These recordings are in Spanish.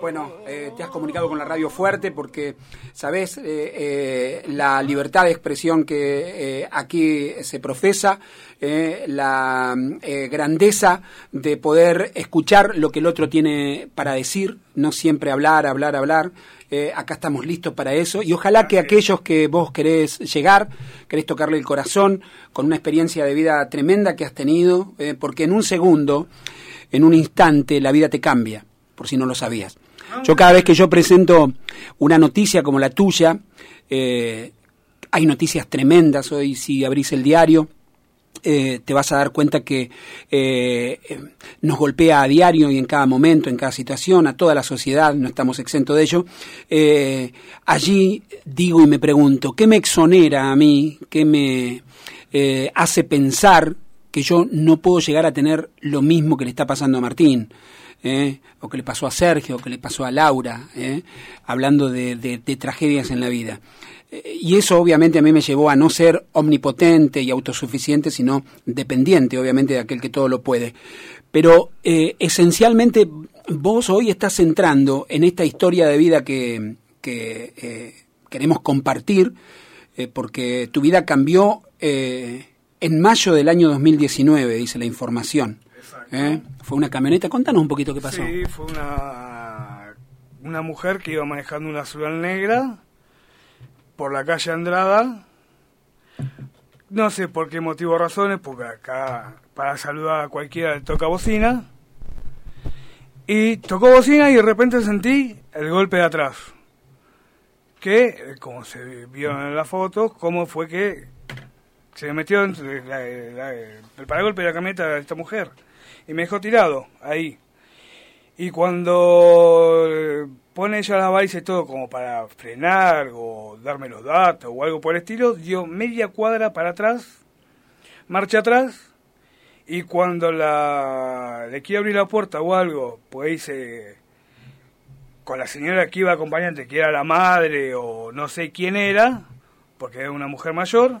Bueno, eh, te has comunicado con la radio fuerte porque, sabes, eh, eh, la libertad de expresión que aquí se profesa, la grandeza de poder escuchar lo que el otro tiene para decir, no siempre hablar, hablar, hablar. acá estamos listos para eso y ojalá que aquellos que vos querés llegar, querés tocarle el corazón con una experiencia de vida tremenda que has tenido, porque en un segundo en un instante la vida te cambia, por si no lo sabías. Yo cada vez que yo presento una noticia como la tuya, eh, hay noticias tremendas hoy, si abrís el diario, eh, te vas a dar cuenta que eh, nos golpea a diario y en cada momento, en cada situación, a toda la sociedad, no estamos exentos de ello. allí digo y me pregunto, ¿qué me exonera a mí? ¿Qué me hace pensar que yo no puedo llegar a tener lo mismo que le está pasando a Martín, ¿eh? o que le pasó a Sergio, o que le pasó a Laura, ¿eh? hablando de, tragedias en la vida. Eh, y eso obviamente a mí me llevó a no ser omnipotente y autosuficiente, sino dependiente, obviamente, de aquel que todo lo puede. Pero esencialmente vos hoy estás entrando en esta historia de vida que, que queremos compartir, porque tu vida cambió en mayo del año 2019, dice la información. ¿Eh? Fue una camioneta. Contanos un poquito qué pasó. Sí, fue una, una mujer que iba manejando una azul negra por la calle Andrada. No sé por qué motivo o razones, porque acá para saludar a cualquiera toca bocina. Y tocó bocina y de repente sentí el golpe de atrás. Que, como se vio en la foto, cómo fue que se metió entre el paragolpe de la camioneta de esta mujer y me dejó tirado ahí. Y cuando eh, pone ella las y todo como para frenar o darme los datos o algo por el estilo, dio media cuadra para atrás, marcha atrás, y cuando la, le quiere abrir la puerta o algo, pues dice, con la señora que iba acompañante, que era la madre o no sé quién era, porque era una mujer mayor,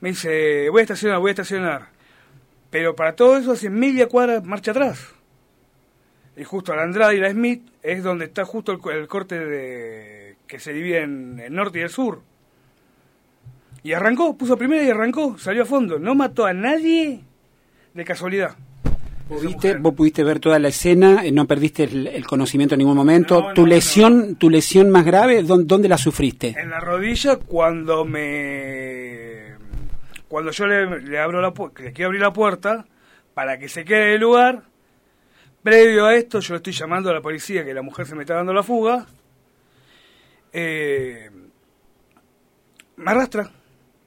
me dice, voy a estacionar, voy a estacionar. Pero para todo eso hace media cuadra marcha atrás. Y justo a la Andrade y la Smith es donde está justo el, corte de, que se divide en el norte y el sur. Y arrancó, puso primera y arrancó, salió a fondo. No mató a nadie de casualidad. vos pudiste ver toda la escena, eh, no perdiste el, conocimiento en ningún momento. ¿Tu lesión tu lesión más grave, ¿dónde la sufriste? En la rodilla cuando me cuando yo le, abro la le quiero abrir la puerta para que se quede en el lugar, previo a esto yo estoy llamando a la policía que la mujer se me está dando la fuga, eh, me arrastra,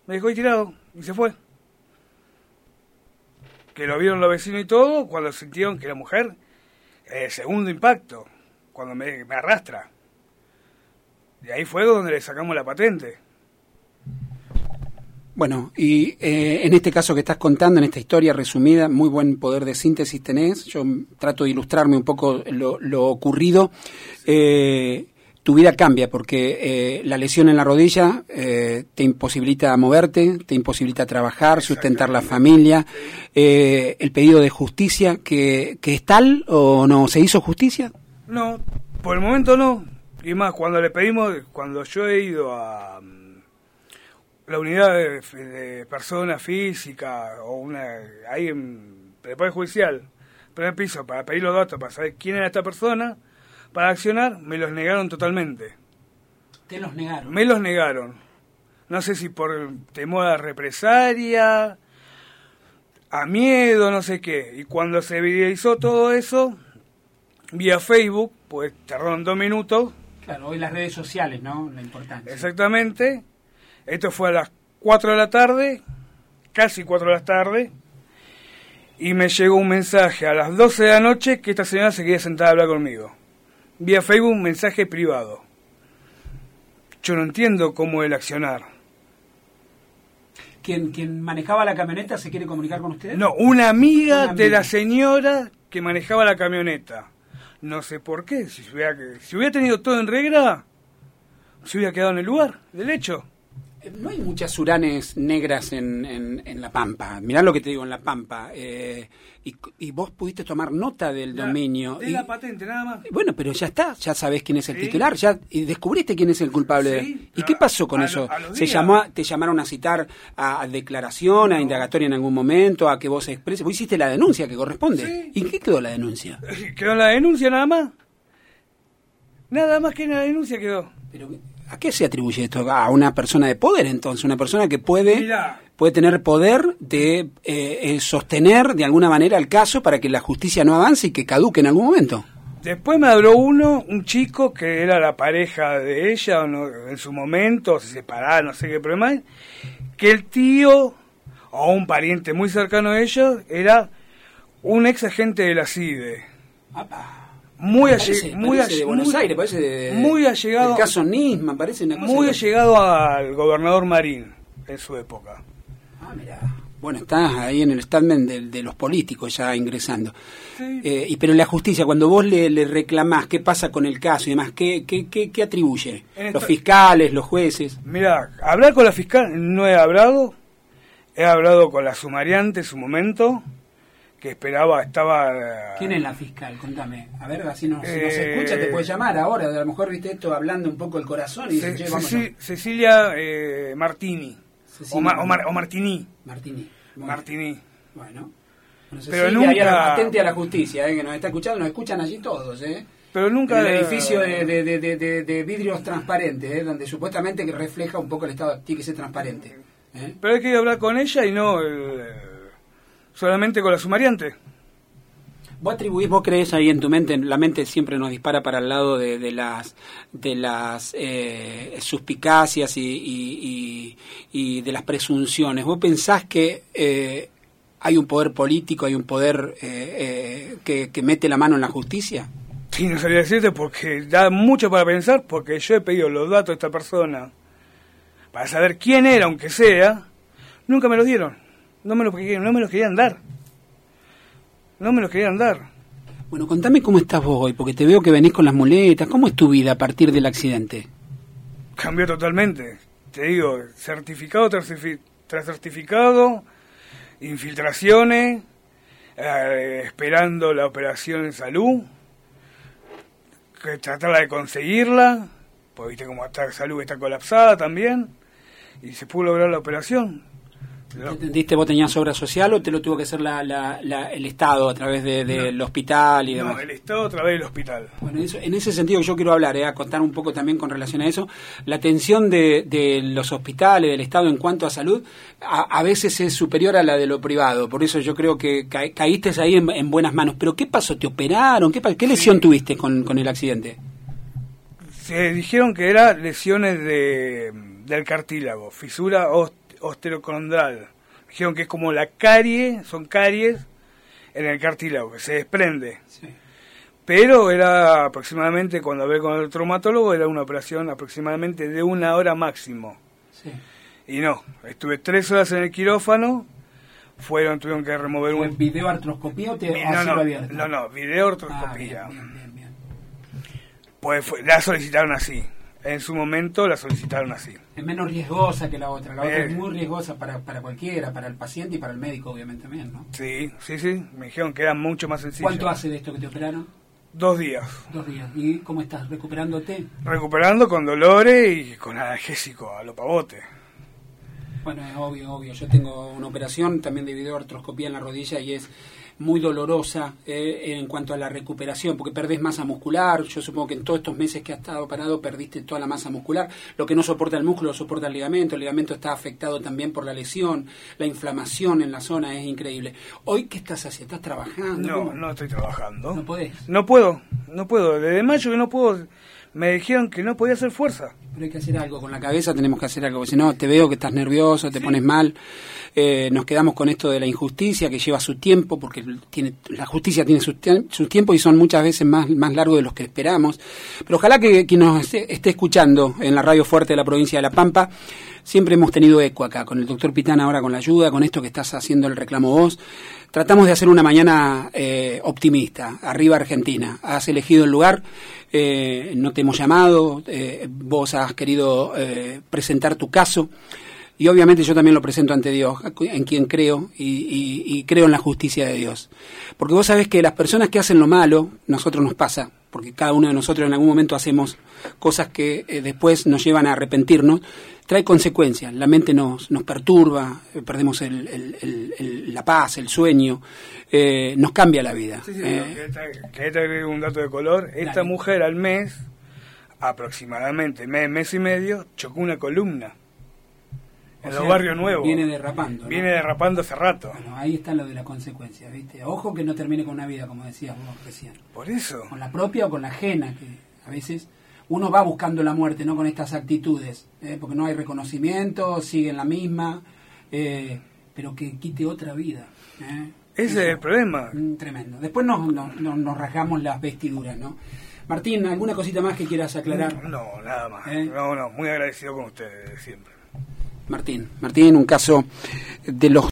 me dejó tirado y se fue. Que lo vieron los vecinos y todo, cuando sintieron que la mujer, eh, segundo impacto, cuando me, me arrastra. Y ahí fue donde le sacamos la patente. Bueno, y eh, en este caso que estás contando, en esta historia resumida, muy buen poder de síntesis tenés. Yo trato de ilustrarme un poco lo, ocurrido. Eh, tu vida cambia porque eh, la lesión en la rodilla te imposibilita moverte, te imposibilita trabajar, sustentar la familia. el pedido de justicia, que, que es tal o no, ¿se hizo justicia? No, por el momento no. Y más, cuando le pedimos, cuando yo he ido a la unidad de, persona física o una ahí en el Poder Judicial, primer piso, para pedir los datos, para saber quién era esta persona, para accionar, me los negaron totalmente. ¿Te los negaron? Me los negaron. No sé si por temor a represalia, a miedo, no sé qué. Y cuando se viralizó todo eso, vía Facebook, pues tardaron dos minutos. Claro, hoy las redes sociales, ¿no? La importancia. Exactamente esto fue a las 4 de la tarde, casi 4 de la tarde, y me llegó un mensaje a las 12 de la noche que esta señora se quería sentar a hablar conmigo. Vía Facebook un mensaje privado. Yo no entiendo cómo el accionar. ¿Quien, manejaba la camioneta se quiere comunicar con ustedes? No, una amiga, de la señora que manejaba la camioneta. No sé por qué. Si hubiera, si hubiera tenido todo en regla, se hubiera quedado en el lugar del hecho. No hay muchas uranes negras en, en, La Pampa. Mirá lo que te digo en La Pampa. Eh, y, vos pudiste tomar nota del dominio. De la patente, nada más. Bueno, pero ya está, ya sabés quién es el titular, ya y descubriste quién es el culpable. ¿Y qué pasó con eso? ¿Se llamó, ¿Te llamaron a citar a, declaración, a indagatoria en algún momento, a que vos expreses? Vos hiciste la denuncia que corresponde. ¿Y qué quedó la denuncia? Quedó la denuncia nada más. Nada más que la denuncia quedó. Pero, ¿A qué se atribuye esto? A una persona de poder, entonces, una persona que puede, puede tener poder de eh, eh, sostener de alguna manera el caso para que la justicia no avance y que caduque en algún momento. Después me habló uno, un chico que era la pareja de ella en su momento, se separaron, no sé qué problema, que el tío o un pariente muy cercano a ellos era un ex agente de la CIDE muy, muy, de Buenos Aires, parece de, muy allegado, caso Nisman, parece una cosa muy allegado al gobernador Marín en su época. Ah, mira. Bueno, estás ahí en el statement de, los políticos ya ingresando. Eh, y pero la justicia, cuando vos le, le, reclamás qué pasa con el caso y demás, ¿qué, qué, qué, atribuye? ¿Los fiscales, los jueces? Mira, hablar con la fiscal no he hablado. He hablado con la sumariante en su momento que esperaba, estaba... ¿Quién es la fiscal? Contame. A ver, si nos, escucha te puede llamar ahora. A lo mejor viste esto hablando un poco el corazón y Cecilia eh, Martini. o, o, Martini. Martini. Bueno. Martini. Bueno. Pero nunca... atente a la justicia, eh, que nos está escuchando, nos escuchan allí todos, ¿eh? Pero nunca... el edificio de, de, de, vidrios transparentes, ¿eh? donde supuestamente refleja un poco el estado, tiene que ser transparente. ¿eh? Pero hay que hablar con ella y no solamente con la sumariante. ¿Vos atribuís, vos crees ahí en tu mente, la mente siempre nos dispara para el lado de, las de las eh, suspicacias y, y, de las presunciones? ¿Vos pensás que eh, hay un poder político, hay un poder eh, que, que, mete la mano en la justicia? Sí, no sabía decirte porque da mucho para pensar, porque yo he pedido los datos de esta persona para saber quién era, aunque sea, nunca me los dieron no me lo, no me lo querían dar. No me lo querían dar. Bueno, contame cómo estás vos hoy, porque te veo que venís con las muletas. ¿Cómo es tu vida a partir del accidente? Cambió totalmente. Te digo, certificado tras, certificado, infiltraciones, eh, esperando la operación en salud, que tratarla de conseguirla, porque viste cómo está salud está colapsada también, y se pudo lograr la operación ¿Entendiste vos tenías obra social o te lo tuvo que hacer la, el Estado a través del hospital y demás? No, el Estado a través del hospital. Bueno, en ese sentido yo quiero hablar, eh, a contar un poco también con relación a eso. La atención de, los hospitales, del Estado en cuanto a salud, a, veces es superior a la de lo privado. Por eso yo creo que caíste ahí en, buenas manos. Pero ¿qué pasó? ¿Te operaron? ¿Qué, qué lesión tuviste con, con el accidente? Se dijeron que eran lesiones de, del cartílago, fisura osteocondral. Dijeron que es como la carie, son caries en el cartílago, que se desprende. Pero era aproximadamente, cuando hablé con el traumatólogo, era una operación aproximadamente de una hora máximo. Y no, estuve tres horas en el quirófano, fueron, tuvieron que remover un... video artroscopía o te no, no, no, no, video artroscopía. Ah, pues la solicitaron así en su momento la solicitaron así. Es menos riesgosa que la otra. La otra es eh. muy riesgosa para, para cualquiera, para el paciente y para el médico, obviamente también, ¿no? Sí, sí, sí. Me dijeron que era mucho más sencillo. ¿Cuánto hace de esto que te operaron? Dos días. Dos días. ¿Y cómo estás? ¿Recuperándote? Recuperando con dolores y con analgésico a lo pavote. Bueno, es obvio, obvio. Yo tengo una operación también de videoartroscopía en la rodilla y es muy dolorosa eh, en cuanto a la recuperación, porque perdés masa muscular. Yo supongo que en todos estos meses que has estado parado perdiste toda la masa muscular. Lo que no soporta el músculo soporta el ligamento. El ligamento está afectado también por la lesión. La inflamación en la zona es increíble. ¿Hoy qué estás haciendo? ¿Estás trabajando? No, no estoy trabajando. ¿No podés? No puedo, no puedo. Desde mayo que no puedo. Me dijeron que no podía hacer fuerza. Pero hay que hacer algo con la cabeza, tenemos que hacer algo. Si no, te veo que estás nervioso, te pones mal. Eh, nos quedamos con esto de la injusticia que lleva su tiempo, porque tiene, la justicia tiene su, tiempo y son muchas veces más, más largos de los que esperamos. Pero ojalá que quien nos esté, escuchando en la radio fuerte de la provincia de La Pampa, siempre hemos tenido eco acá, con el doctor Pitán ahora con la ayuda, con esto que estás haciendo el reclamo vos. Tratamos de hacer una mañana eh, optimista, arriba Argentina. Has elegido el lugar, eh, no te hemos llamado, vos has querido eh, presentar tu caso. Y obviamente yo también lo presento ante Dios, en quien creo y, creo en la justicia de Dios. Porque vos sabés que las personas que hacen lo malo, nosotros nos pasa, porque cada uno de nosotros en algún momento hacemos cosas que eh, después nos llevan a arrepentirnos, trae consecuencias. La mente nos, nos perturba, eh, perdemos la paz, el sueño, eh, nos cambia la vida. Sí, sí, que un dato de color. Esta mujer al mes, aproximadamente mes, mes y medio, chocó una columna en los barrios nuevos. Viene derrapando. Viene derrapando hace rato. Bueno, ahí está lo de la consecuencia, ¿viste? Ojo que no termine con una vida, como decías vos recién. Por eso. Con la propia o con la ajena, que a veces uno va buscando la muerte, no con estas actitudes, ¿eh? porque no hay reconocimiento, sigue en la misma, eh, pero que quite otra vida. ¿eh? Ese es el problema. Mm, tremendo. Después nos, nos, nos rasgamos las vestiduras, ¿no? Martín, ¿alguna cosita más que quieras aclarar? No, nada más. No, no, muy agradecido con ustedes siempre. Martín. Martín, un caso de los